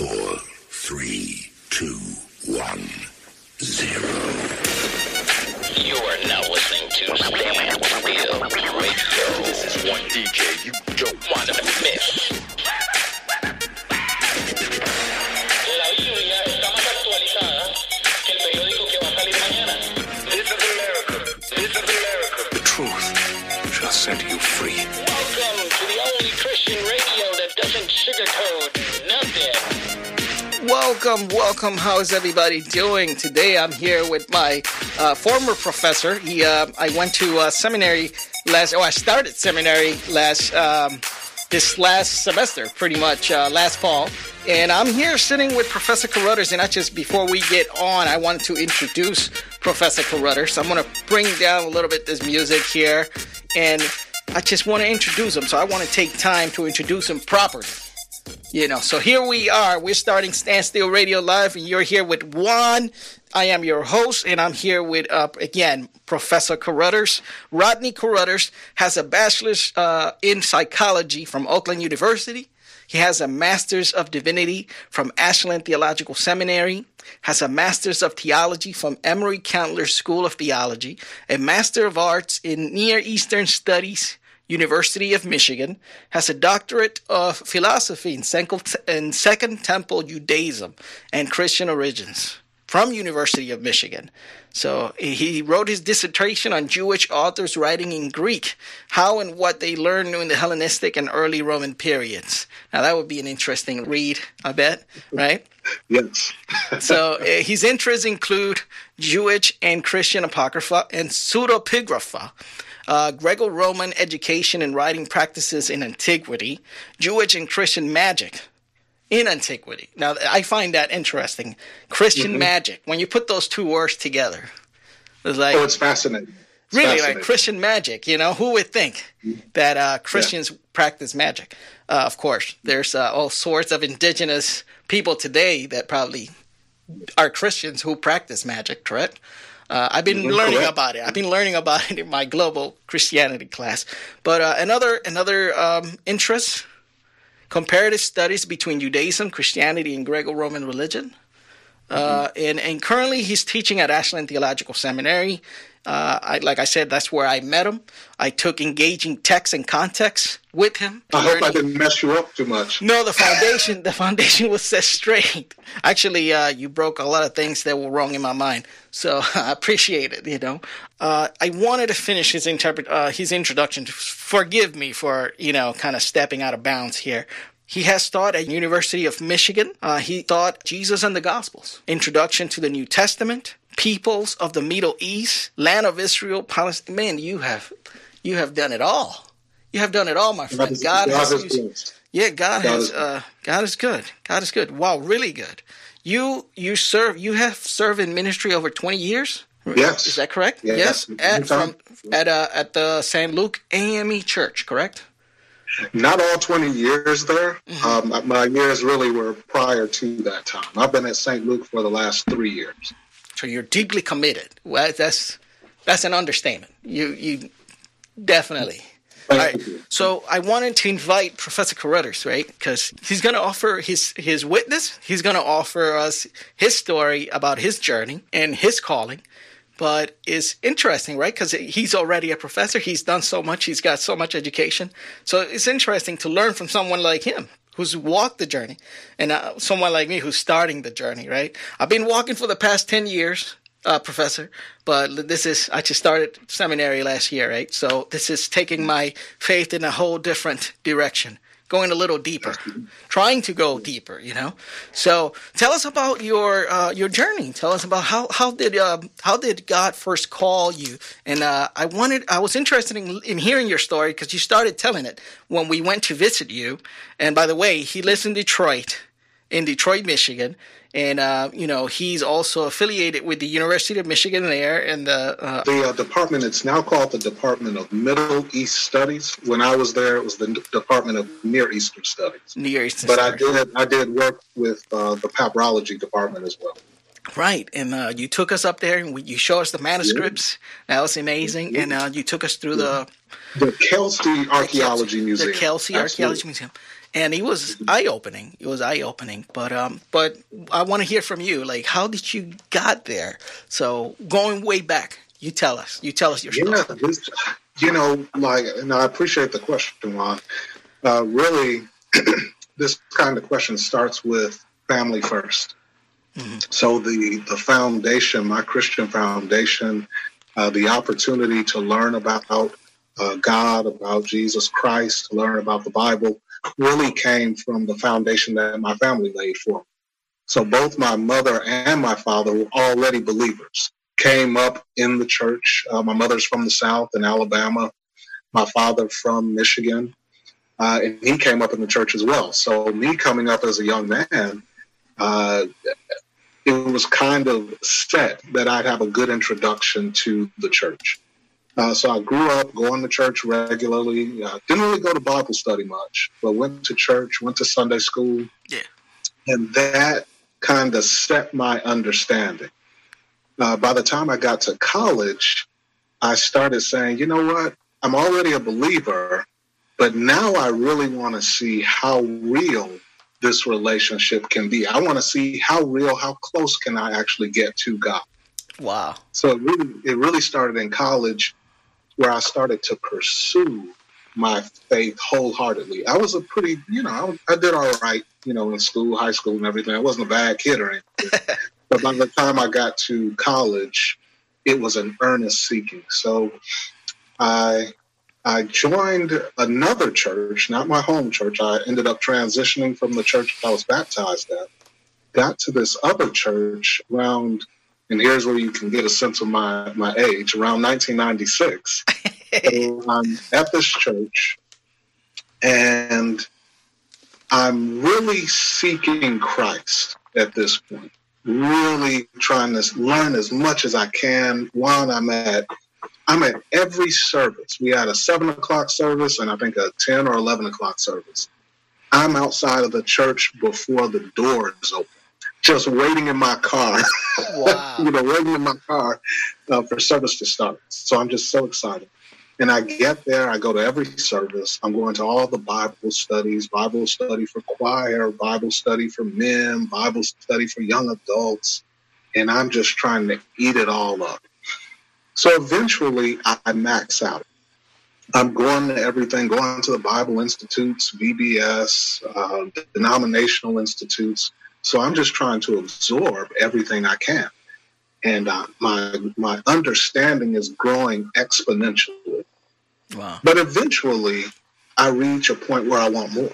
four, three, two, one, zero. You are now listening to Stand Still Radio. This is one DJ you don't Want to miss. Welcome, welcome. How's everybody doing? Today I'm here with my uh, former professor. He, uh, I went to uh, seminary last. Oh, I started seminary last um, this last semester, pretty much uh, last fall. And I'm here sitting with Professor Carruthers. And I just before we get on, I wanted to introduce Professor Carruthers. I'm going to bring down a little bit this music here, and I just want to introduce him. So I want to take time to introduce him properly. You know, so here we are. We're starting Standstill Radio Live, and you're here with Juan. I am your host, and I'm here with, uh, again, Professor Carruthers. Rodney Carruthers has a bachelor's uh, in psychology from Oakland University. He has a master's of divinity from Ashland Theological Seminary, has a master's of theology from Emory Candler School of Theology, a master of arts in Near Eastern Studies University of Michigan, has a doctorate of philosophy in Second, Temple Judaism and Christian origins from University of Michigan. So he wrote his dissertation on Jewish authors writing in Greek, how and what they learned in the Hellenistic and early Roman periods. Now that would be an interesting read, I bet, right? Yes. So uh, his interests include Jewish and Christian apocrypha and pseudepigrapha, uh, Greco-Roman education and writing practices in antiquity, Jewish and Christian magic in antiquity. Now I find that interesting. Christian magic. When you put those two words together, it's like oh, it's fascinating. It's really like. Christian magic. You know, who would think that uh, Christians practice magic? Uh, of course, there's uh, all sorts of indigenous people today that probably are Christians who practice magic. Correct? Uh, I've been learning correct. about it. I've been learning about it in my global Christianity class. But uh, another another um, interest: comparative studies between Judaism, Christianity, and Greco-Roman religion. Uh, and, and currently he's teaching at Ashland Theological Seminary. Uh, I, like I said, that's where I met him. I took engaging text and context with him. I hope I didn't mess you up too much. no, the foundation, the foundation was set straight. Actually, uh, you broke a lot of things that were wrong in my mind, so I appreciate it. You know, uh, I wanted to finish his interpret, uh, his introduction. Forgive me for you know kind of stepping out of bounds here. He has taught at University of Michigan. Uh, he taught Jesus and the Gospels, Introduction to the New Testament, Peoples of the Middle East, Land of Israel, Palestine. Man, you have you have done it all. You have done it all, my friend. is- God, has used- yeah, God, God has uh, God is good. God is good. Wow, really good. You you serve you have served in ministry over twenty years. Yes. is that correct? Yes. Yes, at from at uh, at the St. Luke AME Church, correct? Not all 20 years there. Mm-hmm. Um, my years really were prior to that time. I've been at St. Luke for the last three years. So you're deeply committed. Well, that's that's an understatement. You you definitely. All right. So I wanted to invite Professor Carruthers, right? Because he's going to offer his his witness. He's going to offer us his story about his journey and his calling. But it's interesting, right? Because he's already a professor. He's done so much. He's got so much education. So it's interesting to learn from someone like him who's walked the journey and uh, someone like me who's starting the journey, right? I've been walking for the past 10 years, uh, professor, but this is, I just started seminary last year, right? So this is taking my faith in a whole different direction, going a little deeper, trying to go deeper, you know? So tell us about your, uh, your journey. Tell us about how, how did, uh, how did God first call you? And, uh, I wanted, I was interested in, in hearing your story because you started telling it when we went to visit you. And by the way, he lives in Detroit in Detroit, Michigan, and uh, you know he's also affiliated with the University of Michigan there, and the uh, The uh, department, it's now called the Department of Middle East Studies. When I was there, it was the Department of Near Eastern Studies. Near Eastern. But I did, I did work with uh, the papyrology department as well. right, and uh, you took us up there, and we, you showed us the manuscripts. That was amazing, and uh, you took us through the The Kelsey Archaeology Museum, the Kelsey Absolutely. Archaeology Museum. And it was eye opening. It was eye opening. But um, but I want to hear from you. Like, how did you got there? So going way back, you tell us. You tell us your story. Yeah, this, you know, like, and I appreciate the question, Juan. Uh, really, this kind of question starts with family 1st So the the foundation, my Christian foundation, uh, the opportunity to learn about uh, God, about Jesus Christ, to learn about the Bible, really came from the foundation that my family laid for me. So both my mother and my father were already believers. Came up in the church. Uh, my mother's from the South in Alabama. My father from Michigan, uh, and he came up in the church as well. So me coming up as a young man, uh, it was kind of set that I'd have a good introduction to the church. Uh, so I grew up going to church regularly. Uh, didn't really go to Bible study much, but went to church, went to Sunday school. Yeah. And that kind of set my understanding. Uh, by the time I got to college, I started saying, you know what? I'm already a believer, but now I really want to see how real this relationship can be. I want to see how real, how close can I actually get to God. Wow. So it really, it really started in college where I started to pursue my faith wholeheartedly. I was a pretty, you know, I, I did all right, you know, in school, high school, and everything. I wasn't a bad kid or anything. but by the time I got to college, it was an earnest seeking. So I I joined another church, not my home church. I ended up transitioning from the church I was baptized at. Got to this other church around, and here's where you can get a sense of my, my age, around 1996. so I'm at this church, and I'm really seeking Christ at this point. Really trying to learn as much as I can while I'm at I'm at every service. We had a seven o'clock service and I think a 10 or 11 o'clock service. I'm outside of the church before the doors open, just waiting in my car. Wow. you know, waiting in my car uh, for service to start. So I'm just so excited. And I get there, I go to every service. I'm going to all the Bible studies, Bible study for choir, Bible study for men, Bible study for young adults. And I'm just trying to eat it all up. So eventually I max out. I'm going to everything, going to the Bible Institutes, VBS, uh, denominational institutes. So I'm just trying to absorb everything I can. And uh, my, my understanding is growing exponentially. Wow. But eventually I reach a point where I want more.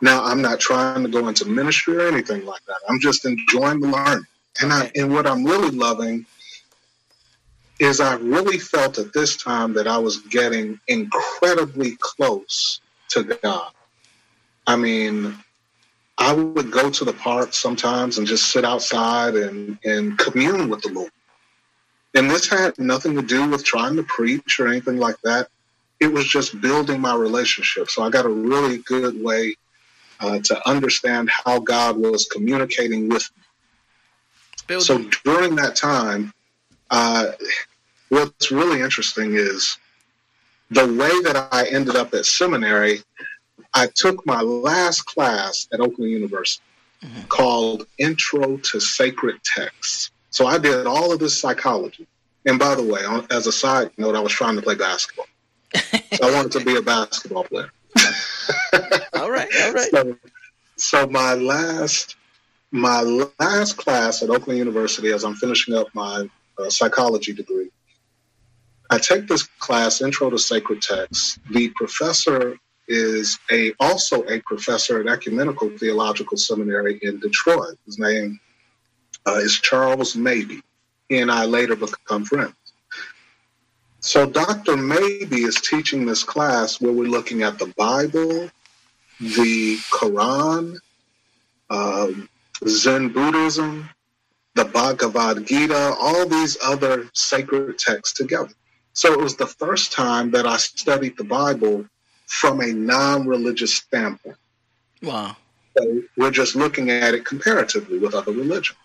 Now I'm not trying to go into ministry or anything like that. I'm just enjoying the learning. And I, and what I'm really loving is I really felt at this time that I was getting incredibly close to God. I mean, I would go to the park sometimes and just sit outside and, and commune with the Lord. And this had nothing to do with trying to preach or anything like that. It was just building my relationship. So I got a really good way uh, to understand how God was communicating with me. Building. So during that time, uh, what's really interesting is the way that I ended up at seminary. I took my last class at Oakland University called Intro to Sacred Texts. So I did all of this psychology. And by the way, on- as a side note, I was trying to play basketball. So I wanted to be a basketball player. all right. All right. So, so my last my last class at Oakland University, as I'm finishing up my uh, psychology degree, I take this class, Intro to Sacred Texts. The professor is a also a professor at Ecumenical Theological Seminary in Detroit. His name uh, is Charles Mabee. He and I later become friends. So Dr. Mabee is teaching this class where we're looking at the Bible, the Quran, um, Zen Buddhism, the Bhagavad Gita, all these other sacred texts together. So it was the first time that I studied the Bible from a non religious standpoint. Wow. So we're just looking at it comparatively with other religions.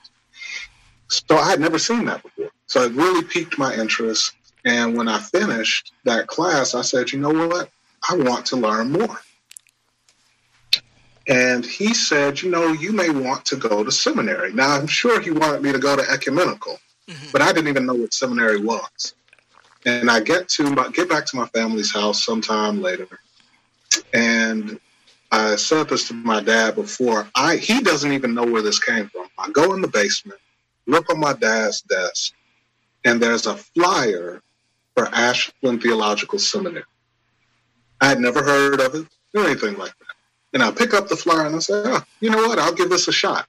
So I had never seen that before. So it really piqued my interest. And when I finished that class, I said, you know what? I want to learn more. And he said, you know, you may want to go to seminary. Now, I'm sure he wanted me to go to ecumenical, mm-hmm. but I didn't even know what seminary was. And I get to my, get back to my family's house sometime later, and I said this to my dad before. I he doesn't even know where this came from. I go in the basement, look on my dad's desk, and there's a flyer for Ashland Theological Seminary. I had never heard of it or anything like that. And I pick up the flyer and I say, oh, you know what? I'll give this a shot.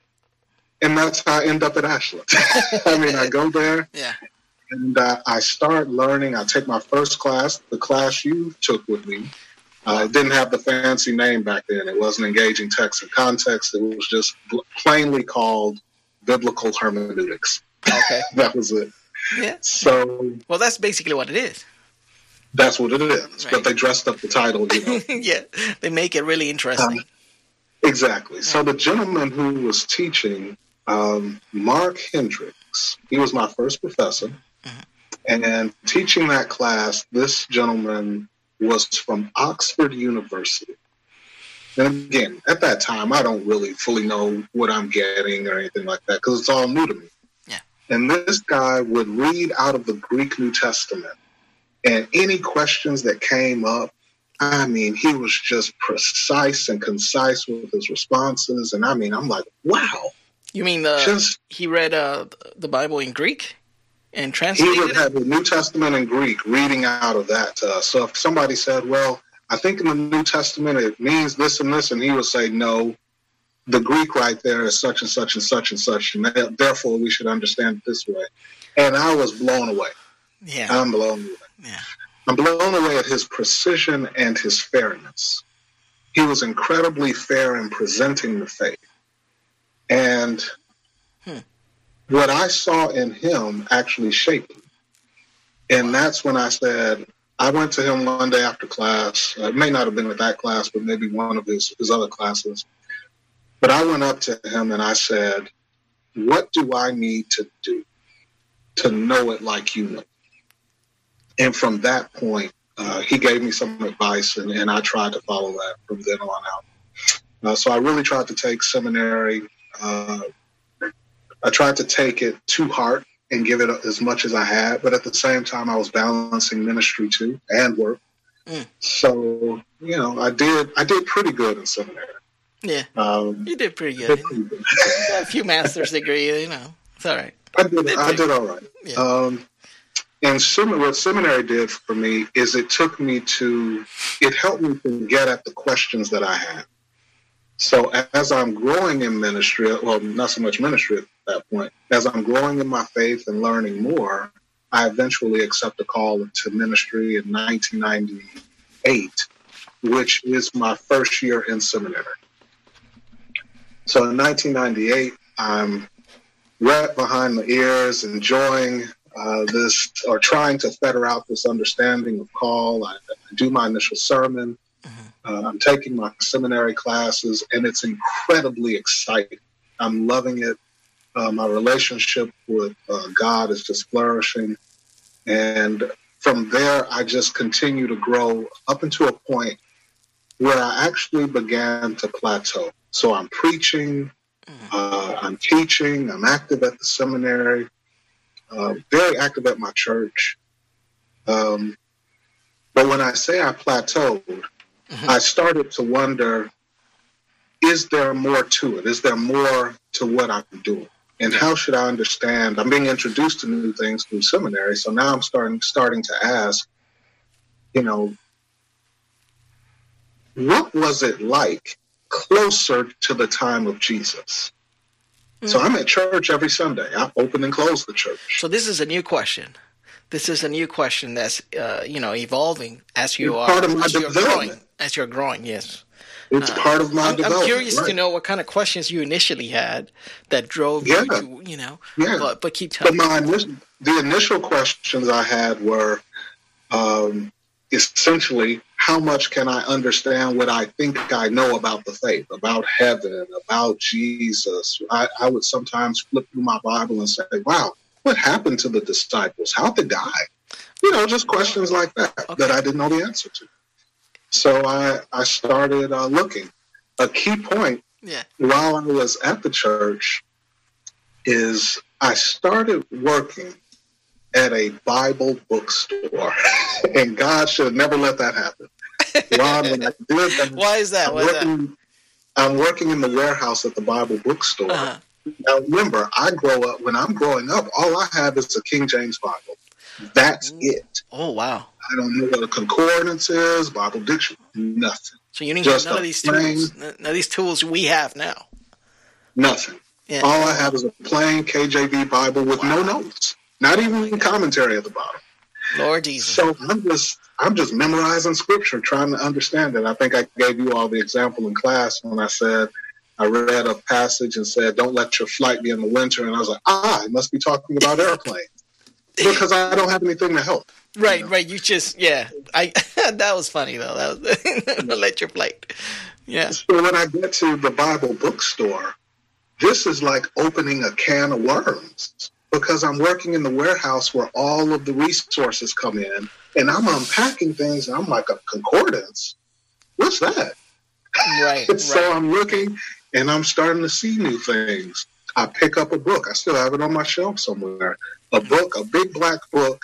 And that's how I end up at Ashland. I mean, I go there Yeah. and uh, I start learning. I take my first class, the class you took with me. Uh, it didn't have the fancy name back then. It wasn't engaging text and context. It was just bl- plainly called biblical hermeneutics. Okay. That was it. Yeah. So Well, that's basically what it is. that's what it is. Right. But they dressed up the title, you know. yeah. They make it really interesting. Um, Exactly. So the gentleman who was teaching, um, Mark Hendricks, he was my first professor. And teaching that class, this gentleman was from Oxford University. And again, at that time, I don't really fully know what I'm getting or anything like that because it's all new to me. Yeah. And this guy would read out of the Greek New Testament, and any questions that came up, I mean, he was just precise and concise with his responses. And I mean, I'm like, wow, you mean the just he read uh, the Bible in Greek and he translated would have the New Testament in Greek reading out of that to us. So if somebody said, well, I think in the New Testament it means this and this, and he would say, no, the Greek right there is such and such and such and such, and therefore we should understand it this way. And I was blown away. Yeah. I'm blown away. Yeah. I'm blown away at his precision and his fairness. He was incredibly fair in presenting the faith. And. What I saw in him actually shaped me. And that's when I said, I went to him one day after class. Uh, It may not have been at that class, but maybe one of his, his other classes. But I went up to him and I said, What do I need to do to know it like you know? And from that point, uh, he gave me some advice, and, and I tried to follow that from then on out. Uh, so I really tried to take seminary. Uh, I tried to take it to heart and give it as much as I had, but at the same time, I was balancing ministry too and work. Mm. So you know, I did I did pretty good in seminary. Yeah. Um, You did pretty good. pretty good. A few master's degree, you know. It's all right. I did, Did I did all right. Yeah. Um, and sem- what seminary did for me is it took me to, it helped me to get at the questions that I had. So as I'm growing in ministry, well, not so much ministry at that point, as I'm growing in my faith and learning more, I eventually accept a call to ministry in 1998, which is my first year in seminary. So in 1998, I'm wet behind the ears, enjoying uh, this or trying to fetter out this understanding of call. I, I do my initial sermon. Uh, I'm taking my seminary classes, and it's incredibly exciting. I'm loving it. Uh, my relationship with uh, God is just flourishing. And from there, I just continue to grow up into a point where I actually began to plateau. So I'm preaching, uh, I'm teaching. I'm active at the seminary. Uh, very active at my church. Um, but when I say I plateaued, I started to wonder: Is there more to it? Is there more to what I'm doing? And how should I understand? I'm being introduced to new things through seminary, so now I'm starting starting to ask, you know, what was it like closer to the time of Jesus? So I'm at church every Sunday. I open and close the church. So this is a new question. This is a new question that's uh, you know evolving as you It's are part of my development. growing. As you're growing, yes. It's part of my uh, I'm, development. I'm curious to know what kind of questions you initially had that drove Yeah. you to you know. Yeah. But but keep But telling. my initial, the initial questions I had were um, essentially how much can I understand what I think I know about the faith, about heaven, about Jesus. I, I would sometimes flip through my Bible and say, wow, what happened to the disciples? How'd they die? You know, just questions like that Okay. that I didn't know the answer to. So I, I started uh, looking. a key point Yeah. while I was at the church is I started working at a Bible bookstore, and God should have never let that happen. Ron, when I did that, Why is that? I'm Why is that? working, I'm working in the warehouse at the Bible bookstore. Uh-huh. Now, remember, I grow up, when I'm growing up, all I have is a King James Bible. That's it. Oh wow. I don't know what a concordance is, Bible dictionary, nothing. So you didn't Just get none of these plain- tools. None of these tools we have now. Nothing. Yeah. All I have is a plain KJV Bible with no notes, not even commentary at the bottom. Lord Jesus. So I'm just I'm just memorizing scripture, trying to understand it. I think I gave you all the example in class when I said I read a passage and said, "Don't let your flight be in the winter," and I was like, "Ah, it must be talking about airplanes." Because I don't have anything to help. Right, right. You just yeah. I that was funny though. That was let your plate. Yeah. So when I get to the Bible bookstore, this is like opening a can of worms because I'm working in the warehouse where all of the resources come in and I'm unpacking things and I'm like a concordance. What's that? Right. So right. I'm looking and I'm starting to see new things. I pick up a book. I still have it on my shelf somewhere. A book, a big black book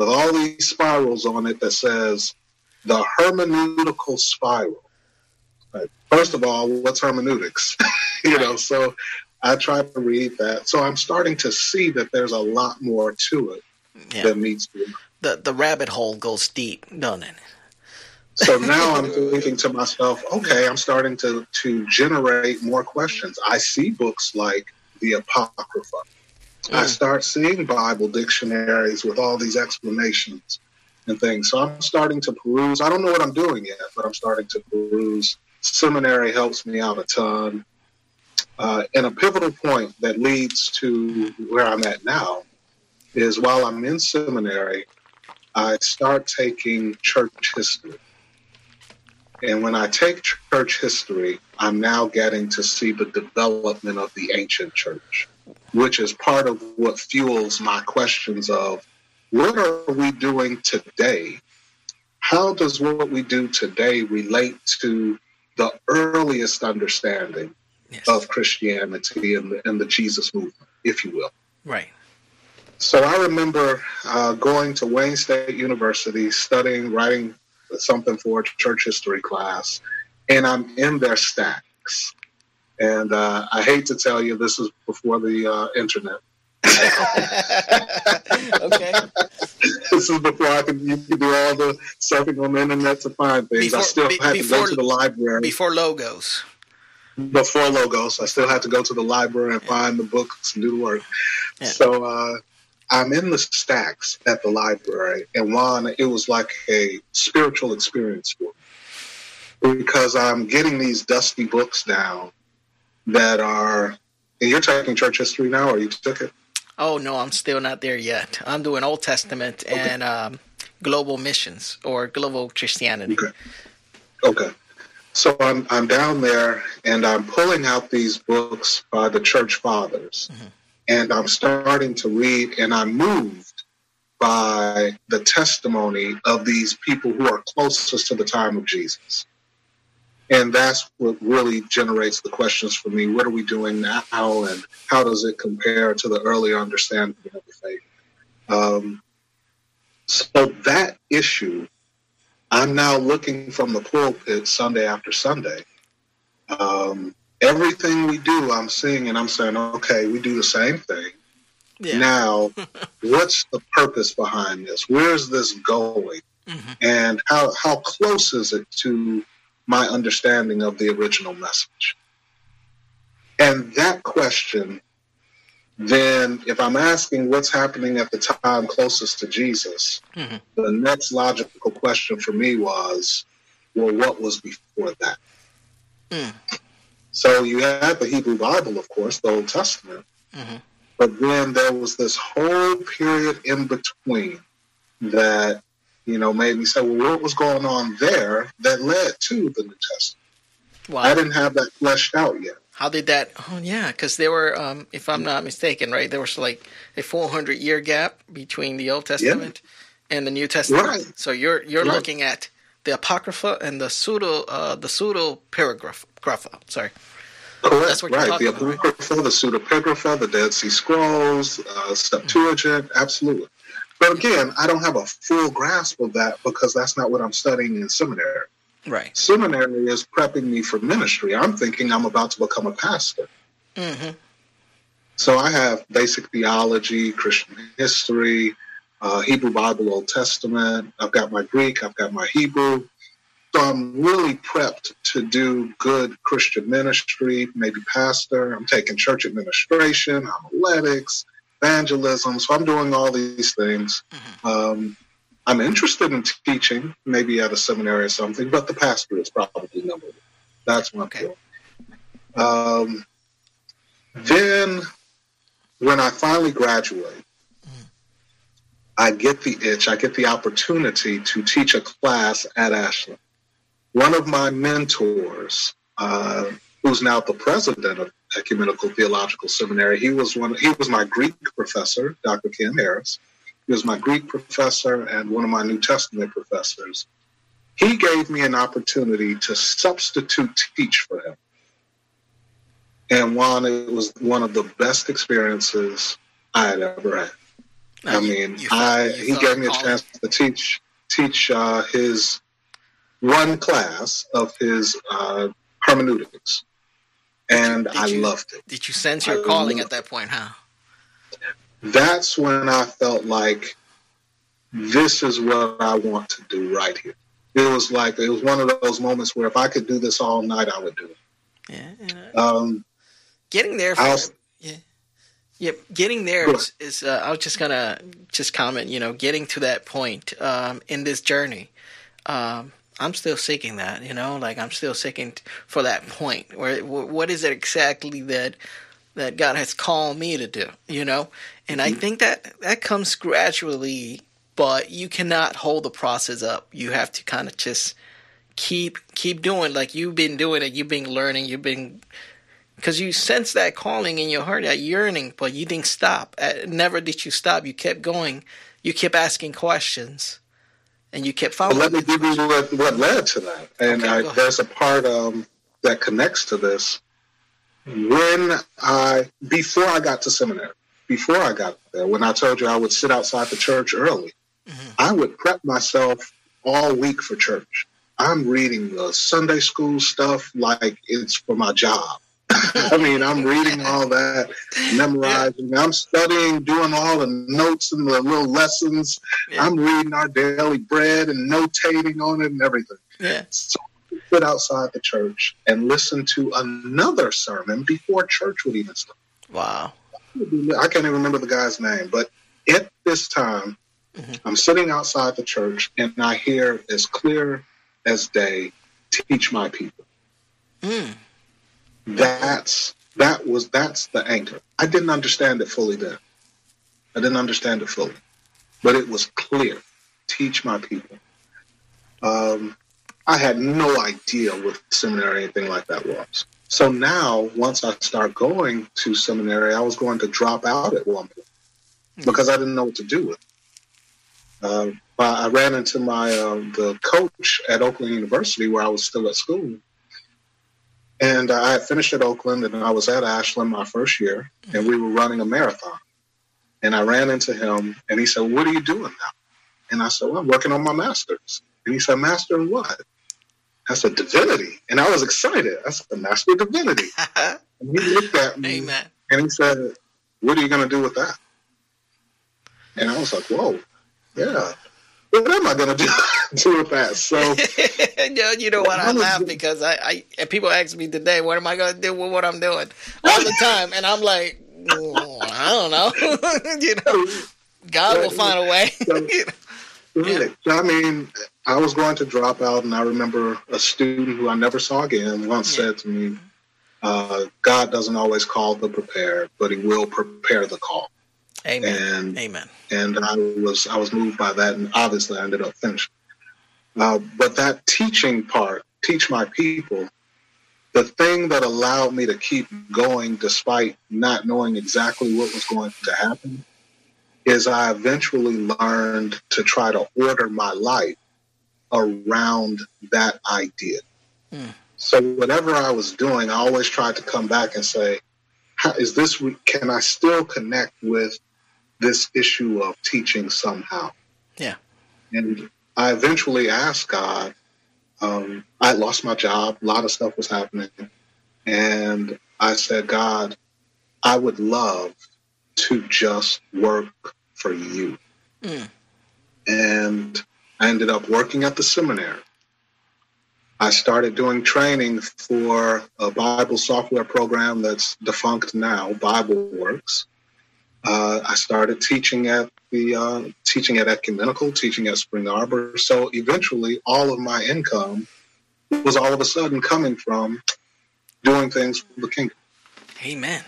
with all these spirals on it that says the hermeneutical spiral. Right. First of all, what's hermeneutics? you know, so I try to read that. So I'm starting to see that there's a lot more to it Yeah. than meets the The the rabbit hole goes deep, doesn't it? So now I'm thinking to myself, okay, I'm starting to to generate more questions. I see books like the Apocrypha. I Mm. start seeing Bible dictionaries with all these explanations and things. So I'm starting to peruse. I don't know what I'm doing yet, but I'm starting to peruse. Seminary helps me out a ton. Uh, and a pivotal point that leads to where I'm at now is while I'm in seminary, I start taking church history. And when I take church history, I'm now getting to see the development of the ancient church, which is part of what fuels my questions of what are we doing today? How does what we do today relate to the earliest understanding Yes. of Christianity and the, and the Jesus movement, if you will? Right. So I remember uh, going to Wayne State University, studying, writing something for a church history class, and I'm in their stacks. And uh, I hate to tell you, this is before the uh, internet. okay. This is before I could you could do all the surfing on the internet to find things. I still be- had to before- go to the library Before logos. before logos. I still had to go to the library and find the books and do the work. Yeah. So uh, I'm in the stacks at the library, and one, it was like a spiritual experience for me because I'm getting these dusty books down that are. And you're taking church history now, or you took it? Oh no, I'm still not there yet. I'm doing Old Testament and um, global missions or global Christianity. Okay. Okay. So I'm I'm down there and I'm pulling out these books by the church fathers, and I'm starting to read, and I'm moved by the testimony of these people who are closest to the time of Jesus. And that's what really generates the questions for me. What are we doing now, and how does it compare to the earlier understanding of the faith? Um, so that issue I'm now looking from the pulpit Sunday after Sunday. Um, everything we do, I'm seeing and I'm saying, okay, we do the same thing. Yeah. Now, what's the purpose behind this? Where's this going? Mhm. And how, how close is it to my understanding of the original message? And that question, then, if I'm asking what's happening at the time closest to Jesus, Mhm. the next logical question for me was, well, what was before that? Mm. So you had the Hebrew Bible, of course, the Old Testament, Mhm. but then there was this whole period in between that, you know, made me say, well, what was going on there that led to the New Testament? I didn't have that fleshed out yet. How did that? Oh yeah, because there were, um, if I'm not mistaken, right, there was like a 400 year gap between the Old Testament and the New Testament. Right. So you're you're Right. looking at the Apocrypha and the pseudo uh, the pseudo paragrapha. Sorry. Correct. That's what you're right. talking the about, right? Apocrypha, the Pseudepigrapha, the Dead Sea Scrolls, uh, Septuagint, absolutely. But again, I don't have a full grasp of that because that's not what I'm studying in seminary. Right. Seminary is prepping me for ministry. I'm thinking I'm about to become a pastor. hmm So I have basic theology, Christian history, uh, Hebrew Bible, Old Testament. I've got my Greek, I've got my Hebrew. So I'm really prepped to do good Christian ministry, maybe pastor. I'm taking church administration, homiletics, evangelism. So I'm doing all these things. Um, I'm interested in teaching, maybe at a seminary or something, but the pastor is probably number one. That's what Okay. I'm doing. Um, then when I finally graduate, I get the itch, I get the opportunity to teach a class at Ashland. One of my mentors, uh, who's now the president of Ecumenical Theological Seminary, he was one. He was my Greek professor, Dr. Ken Harris. He was my Greek professor and one of my New Testament professors. He gave me an opportunity to substitute teach for him. And one, it was one of the best experiences I had ever had. I mean, you felt- I you he gave me a chance to teach teach uh, his one class of his uh, hermeneutics, and did I you- loved it. Did you sense your I calling at that point, huh? That's when I felt like this is what I want to do right here. It was like it was one of those moments where if I could do this all night, I would do it. Yeah. you know. Um, getting there for, I'll- yeah yeah getting there is. Is, is uh, i was just gonna just comment you know getting to that point um, in this journey um, i'm still seeking that you know? Like i'm still seeking for that point where what is it exactly that that god has called me to do you know? And i mm-hmm. think that that comes gradually but you cannot hold the process up. You have to kind of just keep keep doing like you've been doing it. You've been learning. You've been because you sense that calling in your heart, that yearning, but you didn't stop. Never did you stop. You kept going. You kept asking questions, and you kept following. let me give you what, what led to that. And Okay, I, there's a part um, that connects to this. When I, before I got to seminary, before I got there, when I told you I would sit outside the church early, Mhm. I would prep myself all week for church. I'm reading the Sunday school stuff like it's for my job. I mean, I'm reading all that, memorizing. I'm studying, doing all the notes and the little lessons. Yeah. I'm reading our daily bread and notating on it and everything. Yeah, So I sit outside the church and listen to another sermon before church would even start. wow. I can't even remember the guy's name, but at this time, Mhm. I'm sitting outside the church and I hear as clear as day, teach my people. Mm. That's that was that's the anchor. I didn't understand it fully then. I didn't understand it fully, but it was clear. Teach my people. Um, I had no idea what seminary or anything like that was. So now, once I start going to seminary, I was going to drop out at one point because I didn't know what to do with. it. Uh, but I ran into my um, the coach at Oakland University where I was still at school, and I had finished at Oakland and I was at Ashland my first year, and we were running a marathon. And I ran into him, and he said, "What are you doing now?" And I said, "Well, I'm working on my master's." And he said, "Master in what?" I said, "Divinity." And I was excited. I said, "Master Divinity." And he looked at me Amen. and he said, "What are you going to do with that?" And I was like, "Whoa, yeah. What am I going to do do with that?" So you, know what? I laugh because I, I and people ask me today, what am I going to do with what I'm doing all the time, and I'm like, "Mm, I don't know. you know, God will find a way. Right. So, I mean, I was going to drop out, and I remember a student who I never saw again once Yeah. said to me, uh, "God doesn't always call the prepared, but He will prepare the call." Amen. And Amen. and I was I was moved by that, and obviously I ended up finishing. Uh, but that teaching part, teach my people, the thing that allowed me to keep going despite not knowing exactly what was going to happen, is I eventually learned to try to order my life around that idea. Hmm. So whatever I was doing, I always tried to come back and say, is this, can I still connect with this issue of teaching somehow? Yeah. And I eventually asked God, um, I lost my job, a lot of stuff was happening. And I said, God, I would love to just work for you. Mm. And I ended up working at the seminary. I started doing training for a Bible software program that's defunct now, Bible Works. Uh, I started teaching at the uh, teaching at Ecumenical, teaching at Spring Arbor. So eventually, all of my income was all of a sudden coming from doing things for the kingdom. Amen.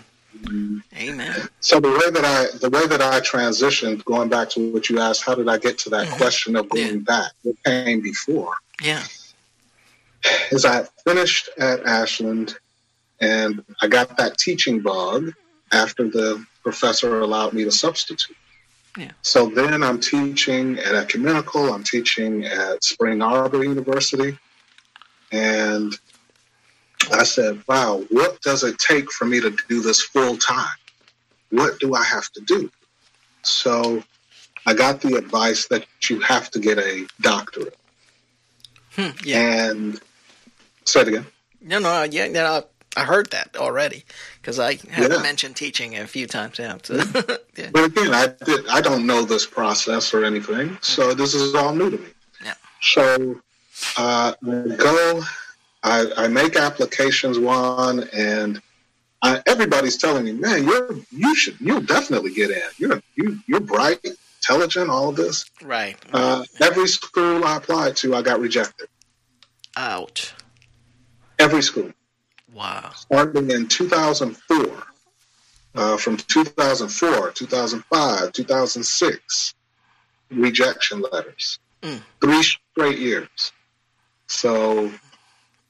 Amen. So the way that I the way that I transitioned, going back to what you asked, how did I get to that Mhm. question of going Yeah. back? What came before? Yeah. Is I finished at Ashland, and I got that teaching bug after the professor allowed me to substitute. Yeah. So then I'm teaching at Ecumenical. I'm teaching at Spring Arbor University, and I said, "Wow, what does it take for me to do this full time? What do I have to do?" So I got the advice that you have to get a doctorate. Hmm. Yeah. And say it again. No, no, yeah, no, I heard that already because I have Yeah. mentioned teaching a few times now. So, yeah. But again, I did, I don't know this process or anything, so this is all new to me. Yeah. So uh, I go, I, I make applications one, and I, everybody's telling me, man, you're you should you'll definitely get in. You're you, you're bright, intelligent, all of this. Right. Uh, every school I applied to, I got rejected. Ouch. Every school. Wow. starting in 2004, uh, from 2004, 2005, 2006, rejection letters, Mm. three straight years. So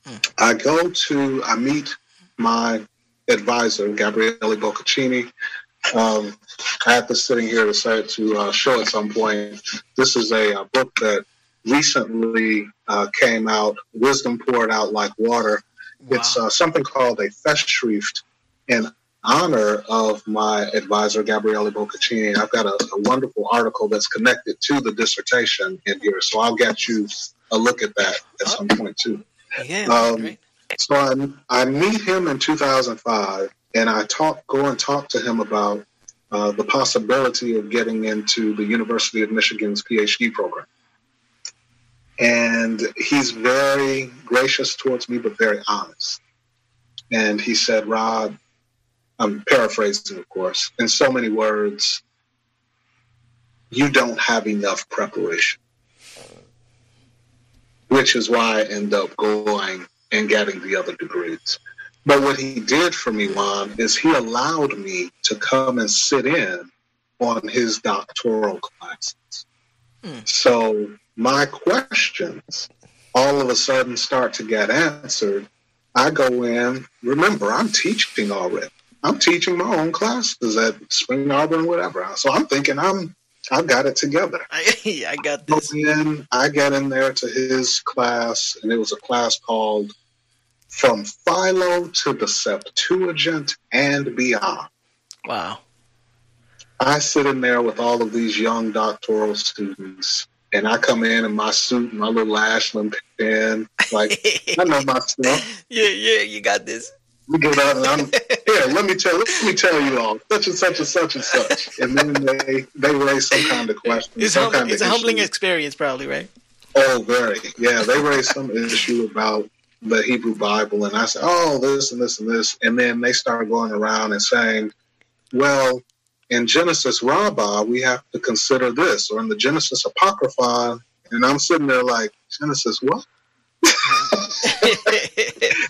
Mm. I go to, I meet my advisor, Gabriele Boccaccini. Um, I have this sitting here to say to uh, show at some point. This is a, uh book that recently uh, came out, Wisdom Poured Out Like Water. Wow. It's uh, something called a Festschrift in honor of my advisor, Gabriele Boccaccini. I've got a, a wonderful article that's connected to the dissertation in here, so I'll get you a look at that at some point too. yeah. um. So I, I meet him in 2005, and I talk, go and talk to him about uh, the possibility of getting into the University of Michigan's PhD program. And he's very gracious towards me, but very honest. And he said, Rod, I'm paraphrasing, of course, in so many words, you don't have enough preparation. Which is why I end up going and getting the other degrees. But what he did for me, Juan, is he allowed me to come and sit in on his doctoral classes. Hmm. So my questions all of a sudden start to get answered. I go in, remember, I'm teaching already. I'm teaching my own classes at Spring Arbor and whatever. So I'm thinking I'm I've got it together I, I got go this. in, I get in there to his class, and it was a class called From Philo to the Septuagint and Beyond. Wow. I sit in there with all of these young doctoral students, and I come in in my suit and my little Ashland pen. Like, I know my stuff. yeah, yeah, you got this. We get out and I'm here. Let me tell. Let me tell you all such and such and such and such. And then they they raise some kind of question. It's, humbling, kind of it's a humbling issue. experience, probably, right? Oh, very. Yeah, they raised some issue about the Hebrew Bible, and I said, oh, this and this and this. And then they start going around and saying, well, in Genesis Rabbah, we have to consider this, or in the Genesis Apocrypha. And I'm sitting there like, Genesis what?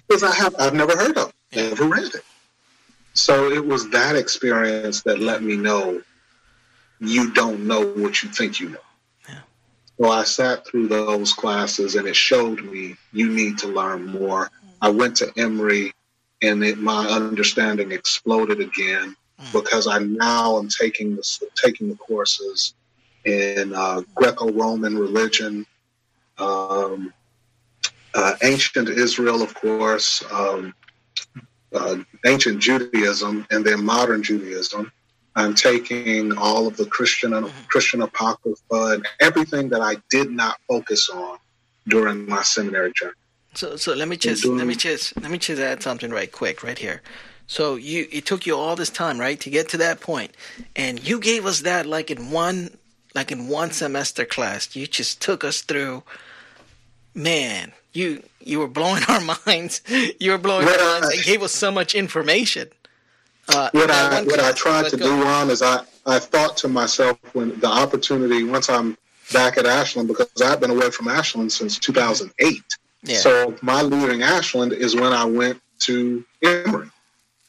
Because I have, I've never heard of it, never read it. So it was that experience that let me know you don't know what you think you know. Yeah. So I sat through those classes and it showed me you need to learn more. I went to Emory and it, my understanding exploded again. Because I now am taking the taking the courses in uh, Greco-Roman religion, um, uh, ancient Israel, of course, um, uh, ancient Judaism, and then modern Judaism. I'm taking all of the Christian Christian apocrypha and everything that I did not focus on during my seminary journey. So so let me just let me just let me just add something right quick right here. So you it took you all this time, right, to get to that point. And you gave us that like in one like in one semester class. You just took us through man, you you were blowing our minds. You were blowing What our minds I- and gave us so much information. Uh, what I what I tried to go- do, Ron, is I I thought to myself when the opportunity once I'm back at Ashland because I've been away from Ashland since 2008. Yeah. So my leaving Ashland is when I went to Emory.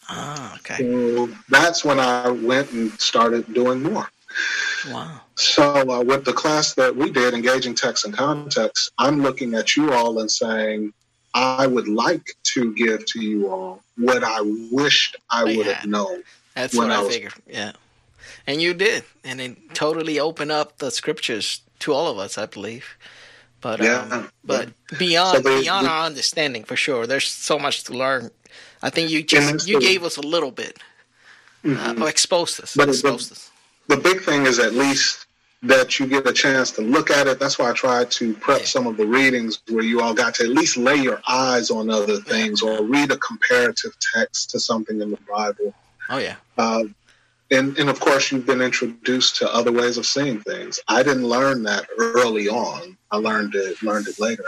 Ah, okay. So that's when I went and started doing more. Wow. So uh, with the class that we did, engaging text and context, I'm looking at you all and saying, I would like to give to you all what I wished I I would have known. That's when what I I was- figured. Yeah. And you did. And it totally opened up the scriptures to all of us, I believe. But Yeah. um, but beyond So they- beyond they- our understanding for sure. There's so much to learn. I think you just you gave us a little bit. Uh, or exposed us. But exposed us. the big thing is at least that you get a chance to look at it. That's why I tried to prep Yeah. some of the readings where you all got to at least lay your eyes on other things or read a comparative text to something in the Bible. Oh yeah. Uh, and, and of course, you've been introduced to other ways of seeing things. I didn't learn that early on. I learned it learned it later.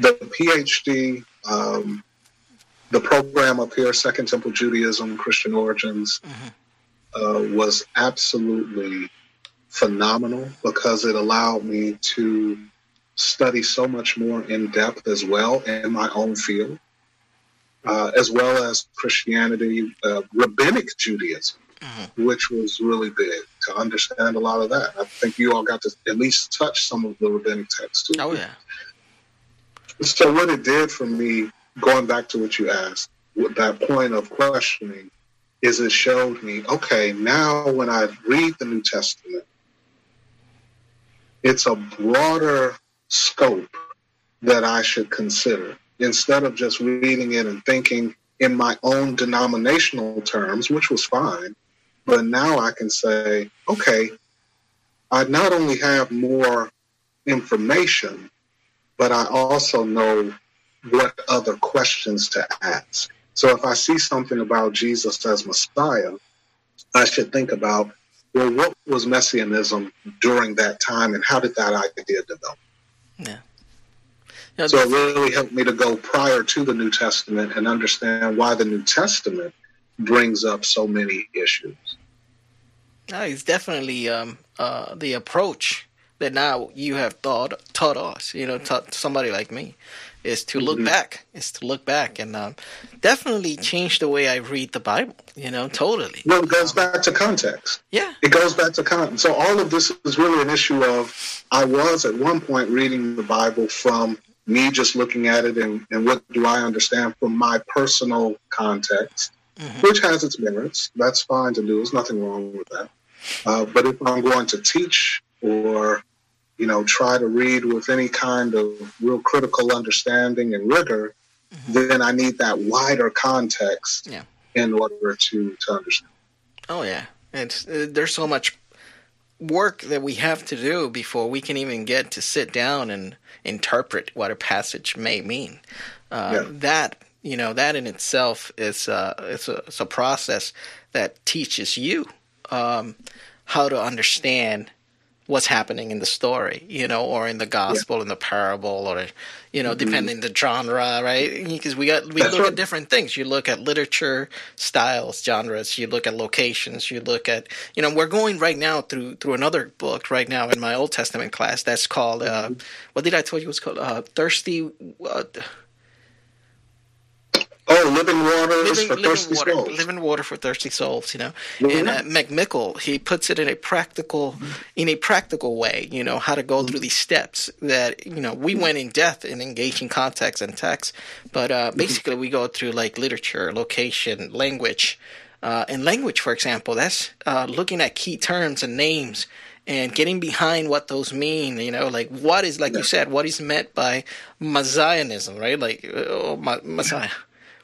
The PhD, um, the program up here, Second Temple Judaism, Christian Origins, uh, was absolutely phenomenal because it allowed me to study so much more in depth as well in my own field, uh, as well as Christianity, uh, rabbinic Judaism, which was really big to understand a lot of that. I think you all got to at least touch some of the rabbinic texts too. Oh yeah. So what it did for me, going back to what you asked, with that point of questioning, is it showed me, okay, now when I read the New Testament, it's a broader scope that I should consider. Instead of just reading it and thinking in my own denominational terms, which was fine, but now I can say, okay, I not only have more information, but I also know what other questions to ask. So if I see something about Jesus as Messiah, I should think about, well, what was Messianism during that time and how did that idea develop? Yeah. You know, So it really helped me to go prior to the New Testament and understand why the New Testament brings up so many issues. No, it's definitely um, uh, the approach that now you have thought taught us. You know, taught somebody like me is to look Mhm. back. Is to look back and um, definitely change the way I read the Bible. You know, totally. Well, it goes back to context. Yeah. It goes back to context. So all of this is really an issue of I was at one point reading the Bible from me just looking at it and, and what do I understand from my personal context, Mhm. which has its merits. That's fine to do. There's nothing wrong with that. Uh, but if I'm going to teach or you know try to read with any kind of real critical understanding and rigor, then I need that wider context Yeah. in order to to understand. Oh yeah. It's uh, there's so much work that we have to do before we can even get to sit down and interpret what a passage may mean. Uh, Yeah. That you know that in itself is uh, it's a it's a process that teaches you um, how to understand what's happening in the story, you know, or in the gospel, in the parable, or you know, depending the genre, right? Because we got we Mm-hmm. That's look right. at different things. You look at literature, styles, genres. You look at locations. You look at you know, we're going right now through through another book right now in my Old Testament class that's called uh, what did I tell you it was called? Uh, Thirsty. Uh, Oh, living waters living, for living thirsty water, souls. living water for thirsty souls. You know, Mhm. and uh, McMickle he puts it in a practical, in a practical way. You know how to go through these steps that you know we went in depth in engaging context and text, but uh, basically we go through like literature, location, language, uh, and language, for example. That's uh, looking at key terms and names and getting behind what those mean. You know, like what is like you said, what is meant by messianism, right? Like oh, ma- Messiah.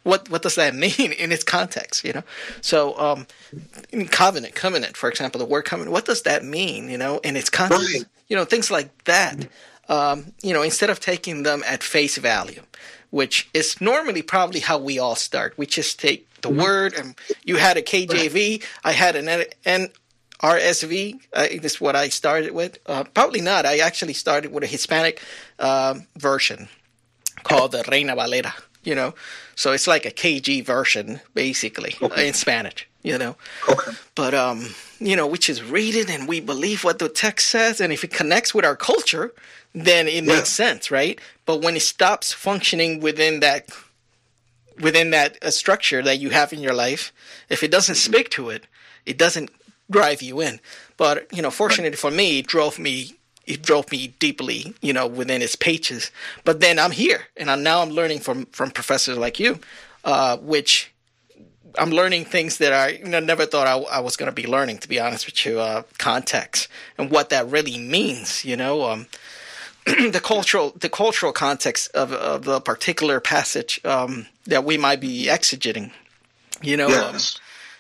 What what does that mean in its context? You know, so um, in covenant, covenant, for example, the word covenant. What does that mean? You know, in its context. Right. You know, things like that. Um, you know, instead of taking them at face value, which is normally probably how we all start. We just take the word, and you had a KJV, I had an N- NRSV. Uh, is what I started with. Uh, probably not. I actually started with a Hispanic um version called the Reina Valera. You know, so it's like a KG version, basically, Okay. in Spanish. You know, Okay. but um, you know, we just read it and we believe what the text says, and if it connects with our culture, then it Yeah. makes sense, right? But when it stops functioning within that within that uh, structure that you have in your life, if it doesn't speak to it, it doesn't drive you in. But you know, fortunately for me, it drove me. It drove me deeply, you know, within its pages. But then I'm here, and I'm, now I'm learning from from professors like you, uh, which I'm learning things that I you know, never thought I, I was going to be learning. To be honest with you, uh, context and what that really means. You know, um, the cultural the cultural context of of the particular passage um, that we might be exegeting. You know, um, Yes.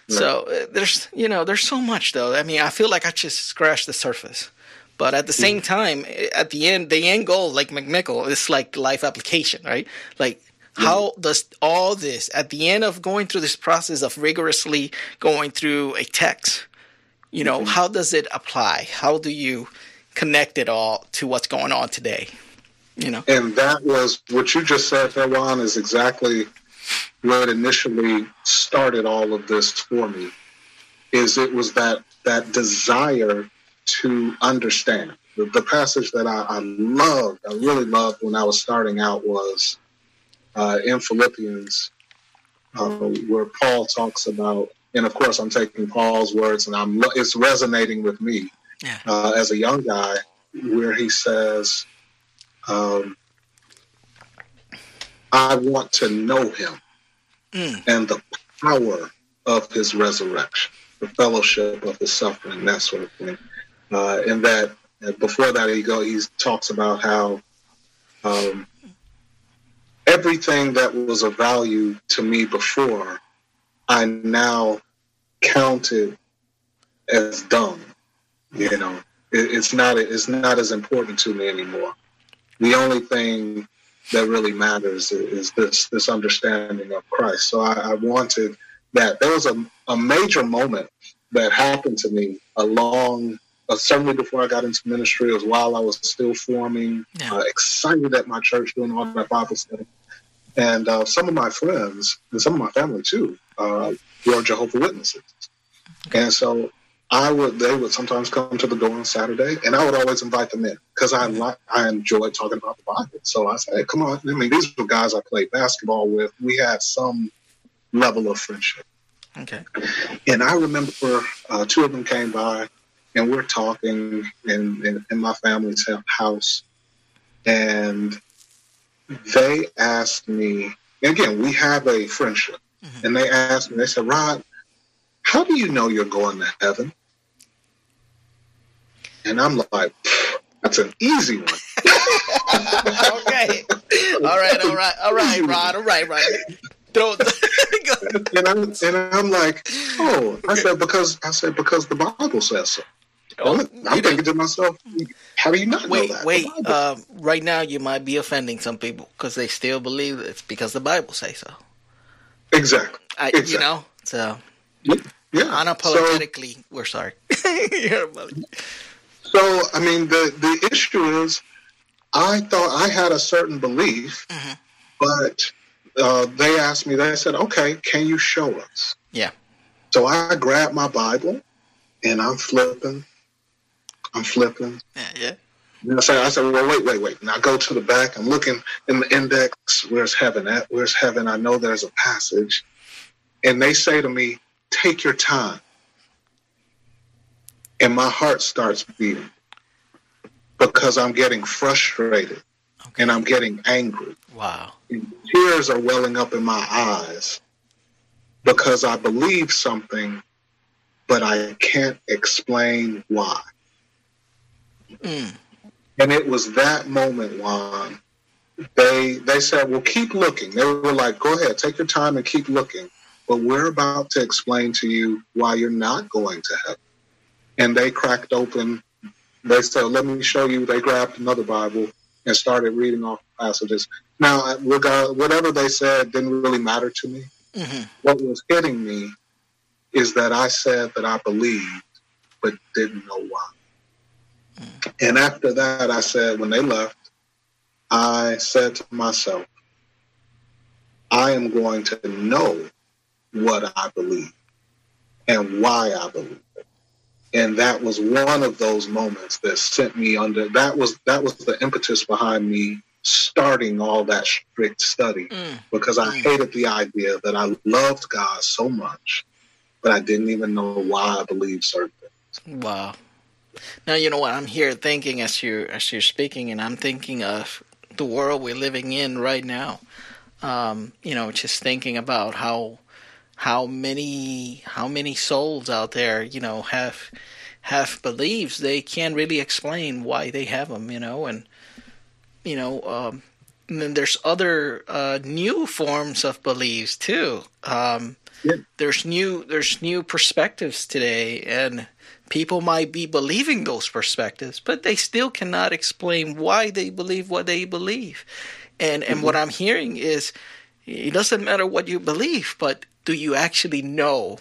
so uh, there's you know there's so much though. I mean, I feel like I just scratched the surface. But at the same time, eh, at the end, the end goal, like McMickle, is like life application, right? Like, how does all this, at the end of going through this process of rigorously going through a text, you know, how does it apply? How do you connect it all to what's going on today? You know? And that was what you just said, Juan, is exactly what initially started all of this for me. Is it was that that desire to understand. The, the passage that I, I loved, I really loved when I was starting out was uh, in Philippians, uh, where Paul talks about, and of course I'm taking Paul's words, and I'm it's resonating with me Yeah. uh, as a young guy, where he says, um, "I want to know Him Mm. and the power of His resurrection, the fellowship of His suffering, that sort of thing." Uh, and that before that, he go he talks about how um, everything that was of value to me before, I now counted as dumb. You know, it, it's not it's not as important to me anymore. The only thing that really matters is, is this this understanding of Christ. So I, I wanted that. There was a, a major moment that happened to me along. Uh, certainly before I got into ministry, it was while I was still forming, Yeah. uh, excited at my church doing all that Bible study. And uh, some of my friends and some of my family too uh, were Jehovah Witnesses. And so I would, they would sometimes come to the door on Saturday, and I would always invite them in because I like, I enjoyed talking about the Bible. So I said, hey, come on. I mean, these were guys I played basketball with. We had some level of friendship. Okay. And I remember uh, two of them came by, and we're talking in, in, in my family's house, and they asked me. And again, we have a friendship, mm-hmm. and they asked me. They said, "Rod, how do you know you're going to heaven?" And I'm like, "That's an easy one." okay. All right. All right. All right, Rod. All right, Rod. Throw. and I'm and I'm like, "Oh," I said because I said because the Bible says so. I'm thinking to myself, "How do you not wait, know that?" Wait. Um, right now, you might be offending some people because they still believe it's because the Bible says so. Exactly. I, exactly. You know, so Yeah. unapologetically, we're sorry. So, so I mean, the the issue is, I thought I had a certain belief, Mhm. but uh, they asked me. They said, "Okay, can you show us?" Yeah. So I grabbed my Bible, and I'm flipping. I'm flipping. yeah, yeah. And I said, I said, well, wait, wait, wait. And I go to the back. I'm looking in the index. Where's heaven at? Where's heaven? I know there's a passage. And they say to me, take your time. And my heart starts beating because I'm getting frustrated Okay. and I'm getting angry. Wow. And tears are welling up in my eyes because I believe something, but I can't explain why. And it was that moment, Juan. They they said, "Well, keep looking." They were like, "Go ahead, take your time and keep looking." But we're about to explain to you why you're not going to heaven. And they cracked open. They said, "Let me show you." They grabbed another Bible and started reading off passages. Now, uh, regard whatever they said didn't really matter to me. Mm-hmm. What was hitting me is that I said that I believed, but didn't know why. And after that, I said, when they left, I said to myself, I am going to know what I believe and why I believe it. And that was one of those moments that sent me under that was that was the impetus behind me starting all that strict study mm. because I mm. hated the idea that I loved God so much, but I didn't even know why I believed certain things. Wow. Now you know what I'm here thinking as you as you're speaking, and I'm thinking of the world we're living in right now. Um, you know, just thinking about how how many how many souls out there, you know, have have beliefs they can't really explain why they have them. You know, and you know, um, and then there's other uh, new forms of beliefs too. Um. There's new there's new perspectives today, and people might be believing those perspectives, but they still cannot explain why they believe what they believe. And and what I'm hearing is, it doesn't matter what you believe, but do you actually know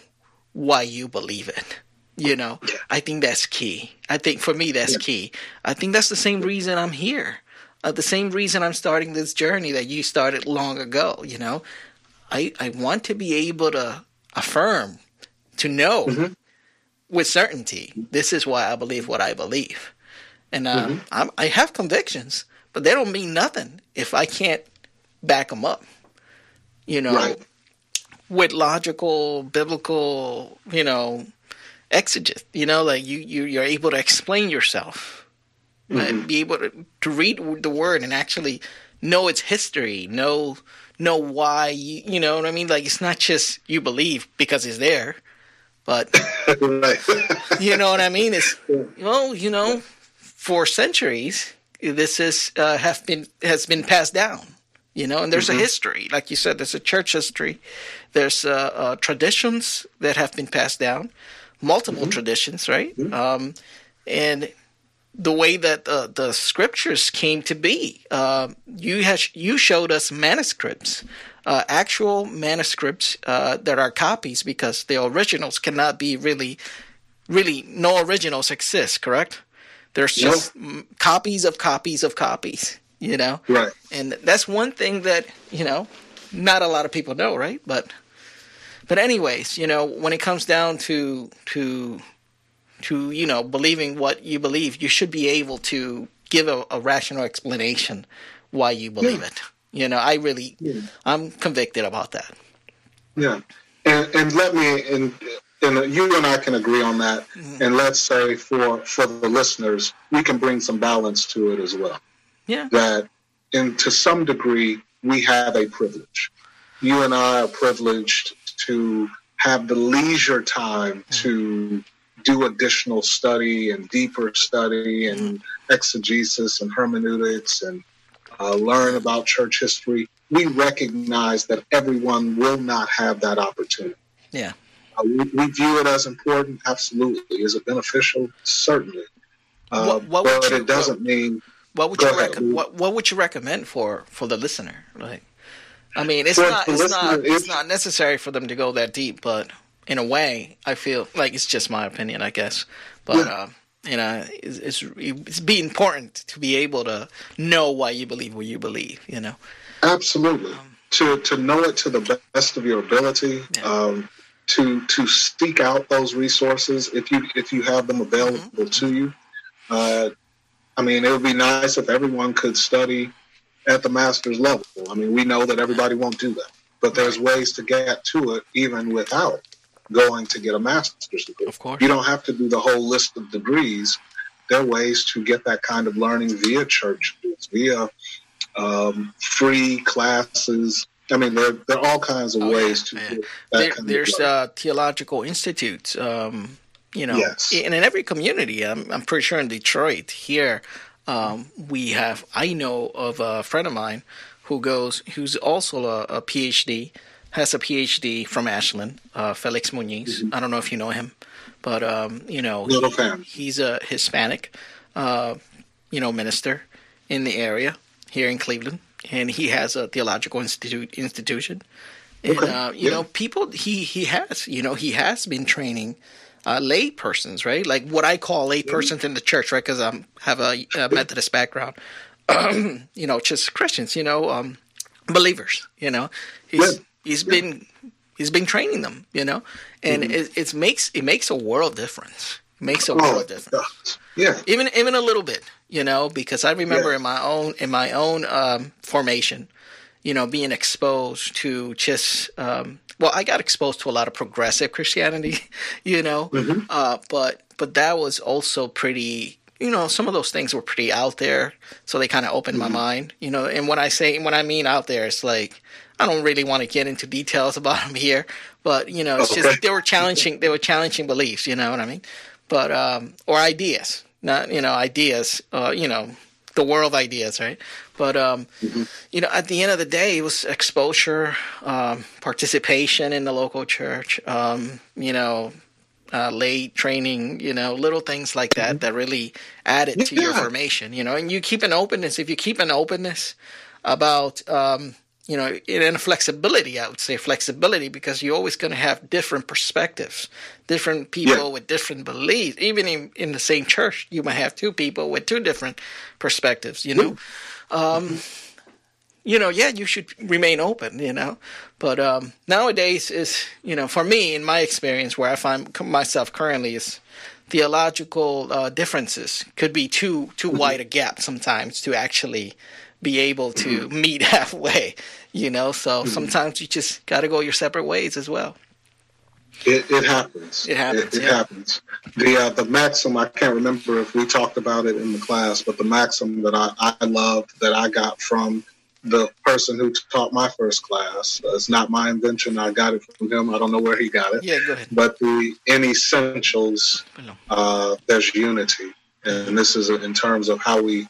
why you believe it? You know, I think that's key. I think for me that's key. I think that's the same reason I'm here. Uh, the same reason I'm starting this journey that you started long ago. You know, I I want to be able to affirm, to know with certainty this is why I believe what I believe, and uh, I'm, I have convictions, but they don't mean nothing if I can't back them up. You know, Right. with logical, biblical, you know, exeget. You know, like you you you're able to explain yourself, and be able to, to read the word and actually know its history, know know why you you know what I mean. Like it's not just you believe because it's there, but right. you know what I mean? It's well, you know, for centuries this is uh, have been has been passed down. You know, and there's a history, like you said, there's a church history. There's uh, uh, traditions that have been passed down, multiple traditions, right? Um, and the way that uh, the scriptures came to be. Uh, you has you showed us manuscripts, uh, actual manuscripts uh, that are copies because the originals cannot be really, really no originals exist. Correct? There's just copies of copies of copies. You know, Right. and that's one thing that you know not a lot of people know, right? But but anyways, you know, when it comes down to to to you know believing what you believe, you should be able to give a, a rational explanation why you believe Yeah. it. You know, I really, I'm convicted about that. Yeah, and and let me and and you and I can agree on that. Mm-hmm. And let's say for for the listeners, we can bring some balance to it as well. Yeah, That, and to some degree, we have a privilege. You and I are privileged to have the leisure time to mm-hmm. Do additional study and deeper study and exegesis and hermeneutics and uh, learn about church history. We recognize that everyone will not have that opportunity. yeah, Uh, we, we view it as important, absolutely. Is it beneficial? Certainly. Uh, What- what would but you- it doesn't mean What would you ahead. rec- what What would you recommend for for the listener? Like, I mean, it's For not it's not it's not necessary for them to go that deep, but in a way, I feel like it's just my opinion, I guess. But Yeah. uh, you know, it's, it's it's be important to be able to know why you believe what you believe. You know, Absolutely. to to know it to the best of your ability, Yeah. um, to to seek out those resources if you if you have them available to you. Uh, I mean, it would be nice if everyone could study at the master's level. I mean, we know that everybody won't do that, but there's ways to get to it even without going to get a master's degree. Of course. you don't have to do the whole list of degrees. There are ways to get that kind of learning via churches, via um, free classes. I mean, there, there are all kinds of Oh, ways yeah, to yeah. get that there, kind there's uh, theological institutes um, you know, Yes. and in every community, I'm, I'm pretty sure in Detroit here, um, we have. I know of a friend of mine who goes, who's also a, a PhD, has a PhD from Ashland, uh, Felix Muñiz. I don't know if you know him, but um, you know, he- he's a Hispanic, uh, you know, minister in the area here in Cleveland, and he has a theological institute institution. And Okay, uh, you yeah. know, people he he has, you know, he has been training uh, lay persons, right? Like what I call lay persons in the church, right? Because I have a, a Methodist background. you know, just Christians, you know, um, believers. You know, he's Yeah. He's been he's been training them, you know, and Mm-hmm. it, it makes it makes a world difference. It makes a world Oh, of difference yeah. even even a little bit, you know, because I remember Yeah. in my own in my own um, formation, you know, being exposed to just um, well, I got exposed to a lot of progressive Christianity, you know, uh, but but that was also pretty. You know, some of those things were pretty out there, so they kind of opened my mind. You know, and when I say and when I mean out there, it's like I don't really want to get into details about them here, but you know, it's Okay. just they were challenging. They were challenging beliefs. You know what I mean? But um, or ideas, not you know ideas. Uh, you know, the world ideas, right? But um, you know, at the end of the day, it was exposure, um, participation in the local church. Um, you know, uh, lay training, you know, little things like that that really added to your formation, you know, and you keep an openness. If you keep an openness about, um, you know, and flexibility, I would say flexibility, because you're always going to have different perspectives, different people Yeah. with different beliefs. Even in, in the same church, you might have two people with two different perspectives, you know. Um, you know, yeah, you should remain open, you know. But um, nowadays is, you know, for me, in my experience, where I find myself currently is theological uh, differences could be too too wide a gap sometimes to actually be able to meet halfway, you know. So sometimes you just got to go your separate ways as well. It, it happens. It happens, It, it yeah. happens. The uh, the maxim I can't remember if we talked about it in the class, but the maxim that I, I loved that I got from the person who taught my first class uh, it's not my invention. I got it from him. I don't know where he got it. Yeah, go ahead. But the in essentials, uh, there's unity, and this is in terms of how we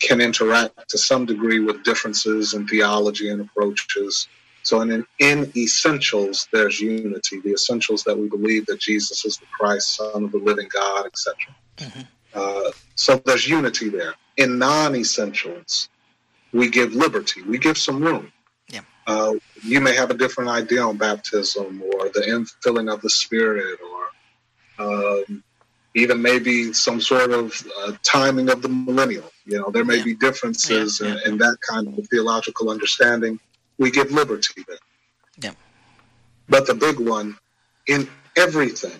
can interact to some degree with differences in theology and approaches. So, in, in essentials, there's unity. The essentials that we believe that Jesus is the Christ, Son of the living God, etc. Uh, so, there's unity there. In non essentials, we give liberty, we give some room. Yeah. Uh, you may have a different idea on baptism or the infilling of the Spirit or um, even maybe some sort of uh, timing of the millennial. You know, there may Yeah. be differences Yeah, In, in that kind of theological understanding. We give liberty there. Yeah. But the big one, in everything,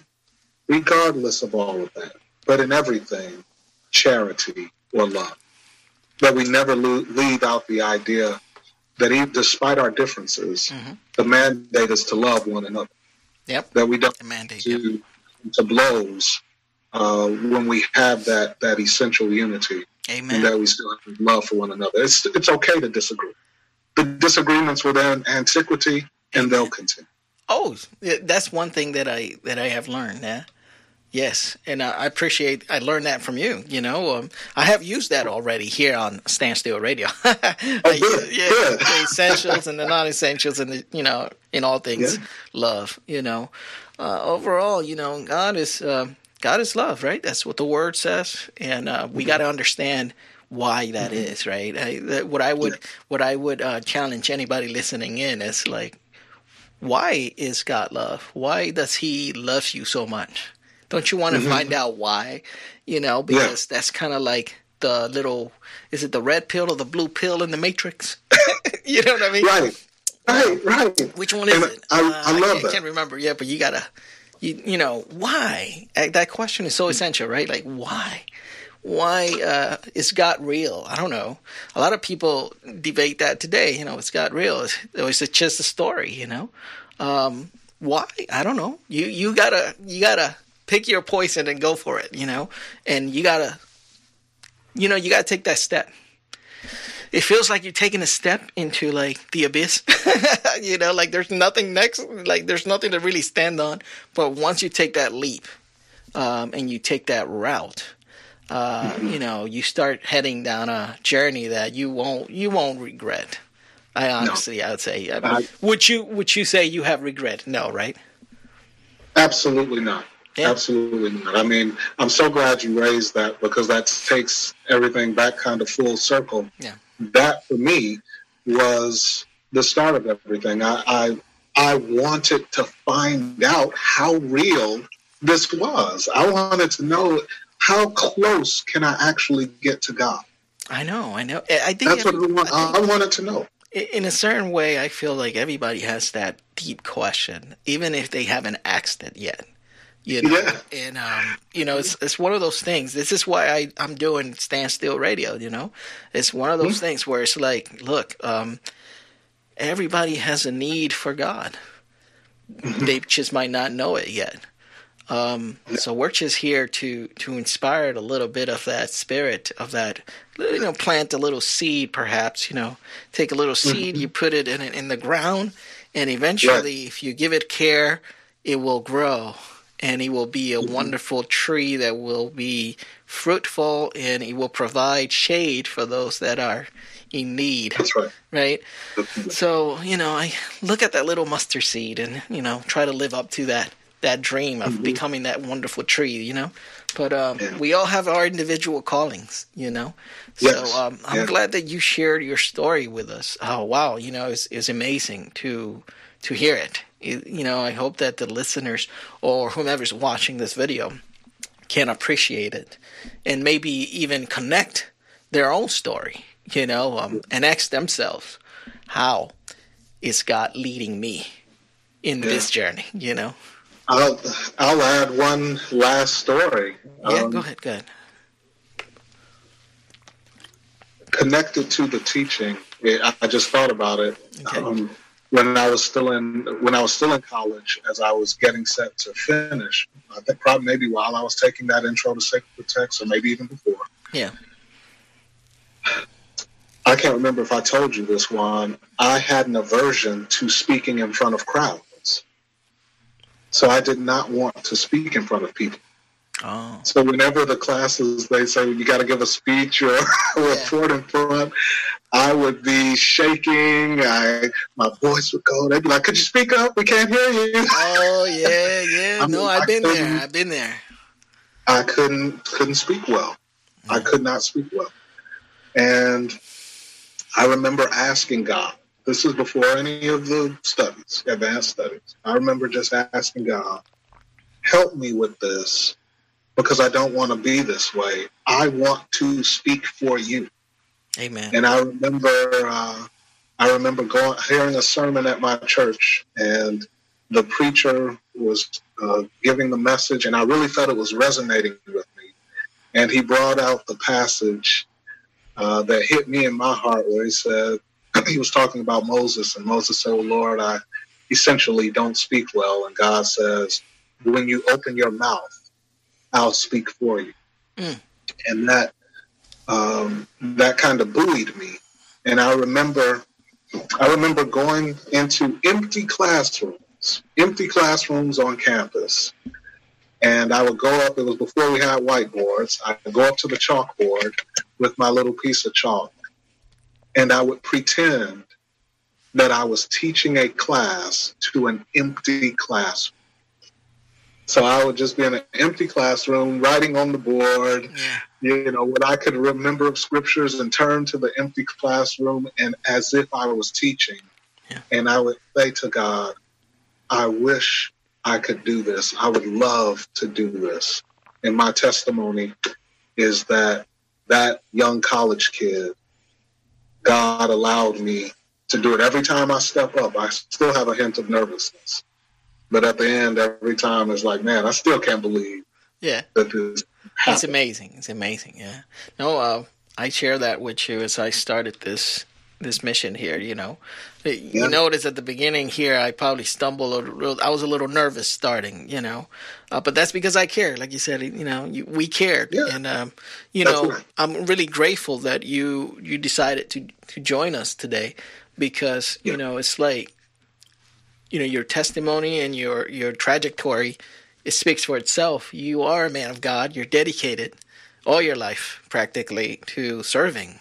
regardless of all of that, but in everything, charity or love. That we never lo- leave out the idea that even despite our differences, Mhm. the mandate is to love one another. Yep. That we don't The mandate. Yep. to to blows uh, when we have that that essential unity Amen. and that we still have love for one another. It's it's okay to disagree. The disagreements were there in antiquity, and they'll continue. Oh, that's one thing that I that I have learned. Yeah, yes, and I appreciate I learned that from you. You know, um, I have used that already here on Standstill Radio. Oh, good, yeah, good. the essentials and the non-essentials, and the you know, in all things, Yeah. love. You know, uh, overall, you know, God is uh, God is love, right? That's what the word says, and uh, we got to understand why that is, right? I, that, what I would what I would uh, challenge anybody listening in is like why is God love? Why does He love you so much? Don't you want to find out why? You know, because that's kind of like the little is it the red pill or the blue pill in the Matrix? you know what I mean? Right, right, right. Which one is And it? I, Uh, I love can't, that. can't remember. Yeah, but you gotta, you you know, why? Uh, That question is so essential, right? Like why? Why uh, is God real? I don't know. A lot of people debate that today. You know, is God real? Is, or is it just a story? You know, um, why? I don't know. You you gotta you gotta pick your poison and go for it. You know, and you gotta, you know, you gotta take that step it feels like you're taking a step into like the abyss you know like there's nothing next like there's nothing to really stand on but once you take that leap um, and you take that route, uh, you know, you start heading down a journey that you won't you won't regret. I honestly, I would say, I mean, I- would you would you say you have regret? No, right? Absolutely not. Yeah. Absolutely not. I mean, I'm so glad you raised that because that takes everything back kind of full circle. Yeah. That for me was the start of everything. I I, I wanted to find out how real this was. I wanted to know how close can I actually get to God. I know, I know. I think, That's what I, want, I think I wanted to know. in a certain way, I feel like everybody has that deep question, even if they haven't asked it yet. You know, Yeah. and um, you know, it's it's one of those things. This is why I I'm doing standstill radio. You know, it's one of those things where it's like, look, um, everybody has a need for God. They just might not know it yet. Um, so we're just here to to inspire a little bit of that spirit of that, you know, plant a little seed, perhaps. You know, take a little seed, you put it in in the ground, and eventually, if you give it care, it will grow, and it will be a wonderful tree that will be fruitful, and it will provide shade for those that are in need. That's right. Right. So, you know, I look at that little mustard seed and, you know, try to live up to that that dream of becoming that wonderful tree, you know. But um, Yeah. we all have our individual callings, you know. So um, I'm Yeah. glad that you shared your story with us. Oh wow, you know, it's, it's amazing to to hear it. You know, I hope that the listeners or whomever's watching this video can appreciate it and maybe even connect their own story, you know, um, and ask themselves, how is God leading me in this journey, you know? I'll I'll add one last story. Yeah, Um, go ahead, go ahead. connected to the teaching. I- I just thought about it Okay. um, when I was still in when I was still in college, as I was getting set to finish. I think probably maybe while I was taking that intro to sacred text, or maybe even before. Yeah. I can't remember if I told you this one. I had an aversion to speaking in front of crowds, so I did not want to speak in front of people. Oh, So whenever the classes they say you got to give a speech or a report in front, I would be shaking. I my voice would go. They'd be like, "Could you speak up? We can't hear you." oh yeah, yeah. I No, I've I been there. I've been there. I couldn't couldn't speak well. I mm. could not speak well, and I remember asking God. This is before any of the studies, advanced studies. I remember just asking God, "Help me with this." Because I don't want to be this way. I want to speak for you. Amen. And I remember, uh, I remember going hearing a sermon at my church, and the preacher was uh, giving the message, and I really felt it was resonating with me. And he brought out the passage uh, that hit me in my heart, where he said he was talking about Moses, and Moses said, "Oh Lord, I essentially don't speak well," and God says, "When you open your mouth, I'll speak for you." Mm. And that um, that kind of buoyed me. And I remember, I remember going into empty classrooms, empty classrooms on campus. And I would go up, it was before we had whiteboards. I would go up to the chalkboard with my little piece of chalk. And I would pretend that I was teaching a class to an empty classroom. So I would just be in an empty classroom, writing on the board, Yeah. You know, what I could remember of scriptures and turn to the empty classroom and as if I was teaching. Yeah. And I would say to God, I wish I could do this. I would love to do this. And my testimony is that that young college kid, God allowed me to do it. Every time I step up, I still have a hint of nervousness. But at the end, every time it's like, man, I still can't believe Yeah. that this It's amazing. It's amazing. Yeah. No, uh, I share that with you as I started this this mission here. You know, you Yeah. notice at the beginning here, I probably stumbled. I was a little nervous starting. You know, uh, but that's because I care. Like you said, you know, you, we cared, Yeah. and um, you That's know, right. I'm really grateful that you you decided to to join us today because you know it's like you know your testimony and your your trajectory it speaks for itself. You are a man of God. You're dedicated all your life practically to serving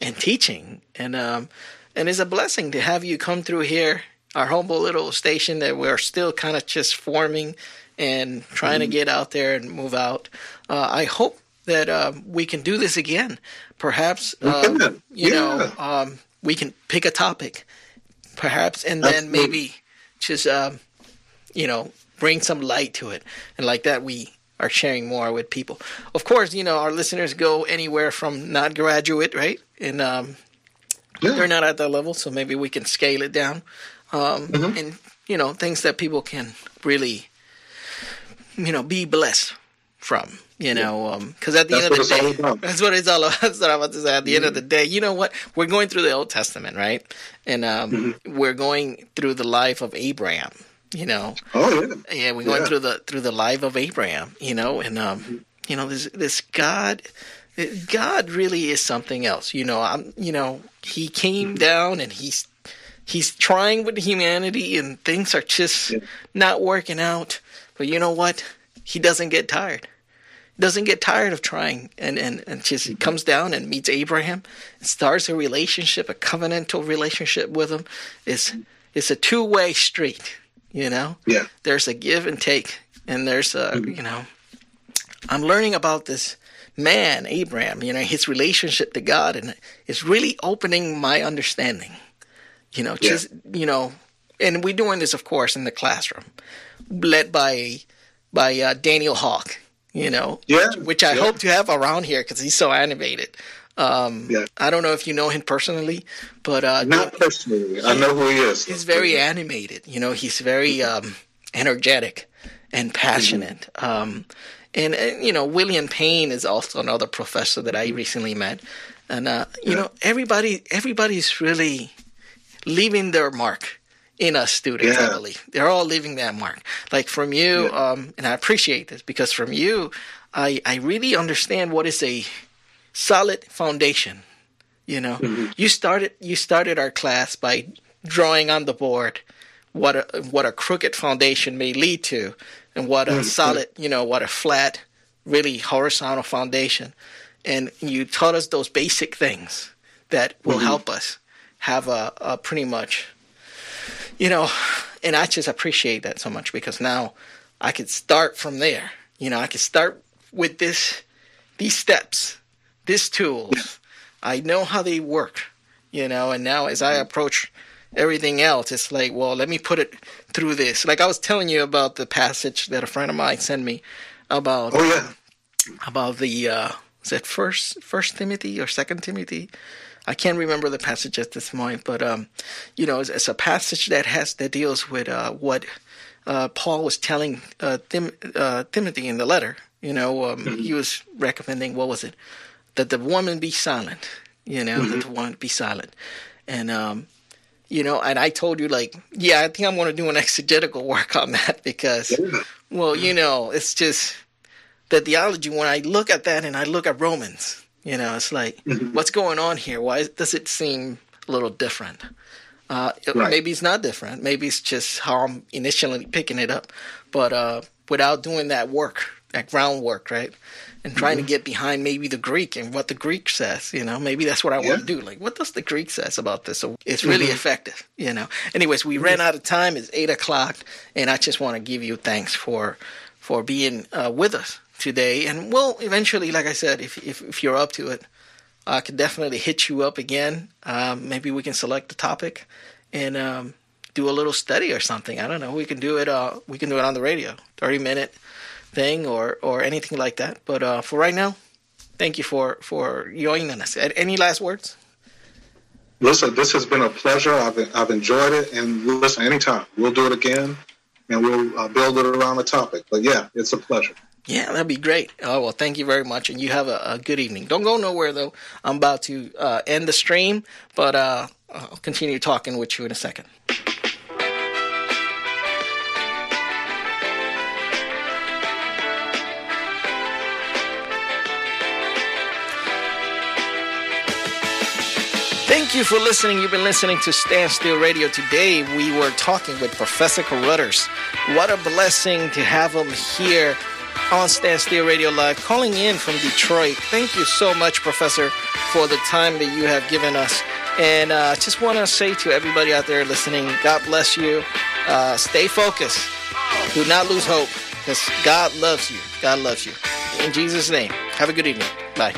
and teaching, and um, and it's a blessing to have you come through here, our humble little station that we're still kind of just forming and trying to get out there and move out. Uh, I hope that uh, we can do this again. Perhaps um, Yeah. you know um, we can pick a topic, perhaps, and then Absolutely. maybe just um, you know bring some light to it, and like that we are sharing more with people. Of course, you know our listeners go anywhere from not graduate, right, and um, Yeah. they're not at that level, so maybe we can scale it down, um, Mm-hmm. and you know things that people can really, you know, be blessed from. You know, because at the That's end of the day, that's what it's all about. That's what I'm about to say. At the end of the day, you know what? We're going through the Old Testament, right? And um, Mm-hmm. we're going through the life of Abraham. You know, Oh yeah. yeah, we're going Yeah. through the through the life of Abraham, you know, and um, you know, this this God, God really is something else. You know, I'm, you know, he came down and he's he's trying with humanity, and things are just Yeah. not working out. But you know what? He doesn't get tired. Doesn't get tired of trying, and and and just comes down and meets Abraham, and starts a relationship, a covenantal relationship with him. It's it's a two way street, you know? Yeah. there's a give and take and there's a you know. I'm learning about this man abraham you know his relationship to god and it's really opening my understanding you know just you know and we're doing this of course in the classroom led by by uh, daniel hawk you know Yeah, which i yeah. hope to have around here because he's so animated um Yeah. i don't know if you know him personally but uh Not personally. I know who he is. he's very animated. You know, he's very um, energetic and passionate. Um, and, and you know, William Payne is also another professor that I recently met. And uh, you know, everybody everybody's really leaving their mark in us students. I believe they're all leaving that mark. Like from you, Yeah. um, and I appreciate this because from you, I I really understand what is a solid foundation. You know, mm-hmm. you started you started our class by drawing on the board what a what a crooked foundation may lead to, and what a mm-hmm. solid, you know, what a flat, really horizontal foundation, and you taught us those basic things that will mm-hmm. help us have a, a pretty much, you know, and I just appreciate that so much because now I could start from there. You know, I could start with this, these steps, these tools. I know how they work, you know, and now as I approach everything else, it's like, well, let me put it through this. Like I was telling you about the passage that a friend of mine sent me about Oh yeah. about the uh is it first first Timothy or second Timothy? I can't remember the passage at this point, but um, you know, it's, it's a passage that has that deals with uh, what uh, Paul was telling uh, Tim, uh, Timothy in the letter. You know, um, he was recommending what was it that the woman be silent. You know, that the woman be silent, and um, you know, and I told you like, yeah, I think I'm going to do an exegetical work on that because, Yeah. well, you know, it's just the theology. When I look at that and I look at Romans, you know, it's like, what's going on here? Why does it seem a little different? Uh, Right. Maybe it's not different. Maybe it's just how I'm initially picking it up, but uh, without doing that work, that groundwork, right? And trying to get behind maybe the Greek and what the Greek says, you know, maybe that's what I Yeah. want to do. Like, what does the Greek says about this? So it's really effective, you know. Anyways, we ran out of time. It's eight o'clock, and I just want to give you thanks for for being uh, with us today. And we'll eventually, like I said, if if, if you're up to it, I could definitely hit you up again. Um, maybe we can select a topic and um, do a little study or something. I don't know. We can do it. Uh, we can do it on the radio, thirty minute thing or or anything like that. But uh, for right now, thank you for for joining us. Any last words? Listen, this has been a pleasure. I've I've enjoyed it, and listen, anytime we'll do it again, and we'll uh, build it around the topic. But yeah, it's a pleasure. Yeah, that'd be great. Oh well, thank you very much, and you have a, a good evening. Don't go nowhere though. I'm about to uh, end the stream, but uh, I'll continue talking with you in a second. Thank you for listening. You've been listening to Standstill Radio. Today we were talking with Professor Carruthers. What a blessing to have him here on Standstill Radio Live, calling in from Detroit. Thank you so much, Professor, for the time that you have given us. And I uh, just want to say to everybody out there listening, God bless you. Uh, stay focused. Do not lose hope because God loves you. God loves you. In Jesus' name, have a good evening. Bye.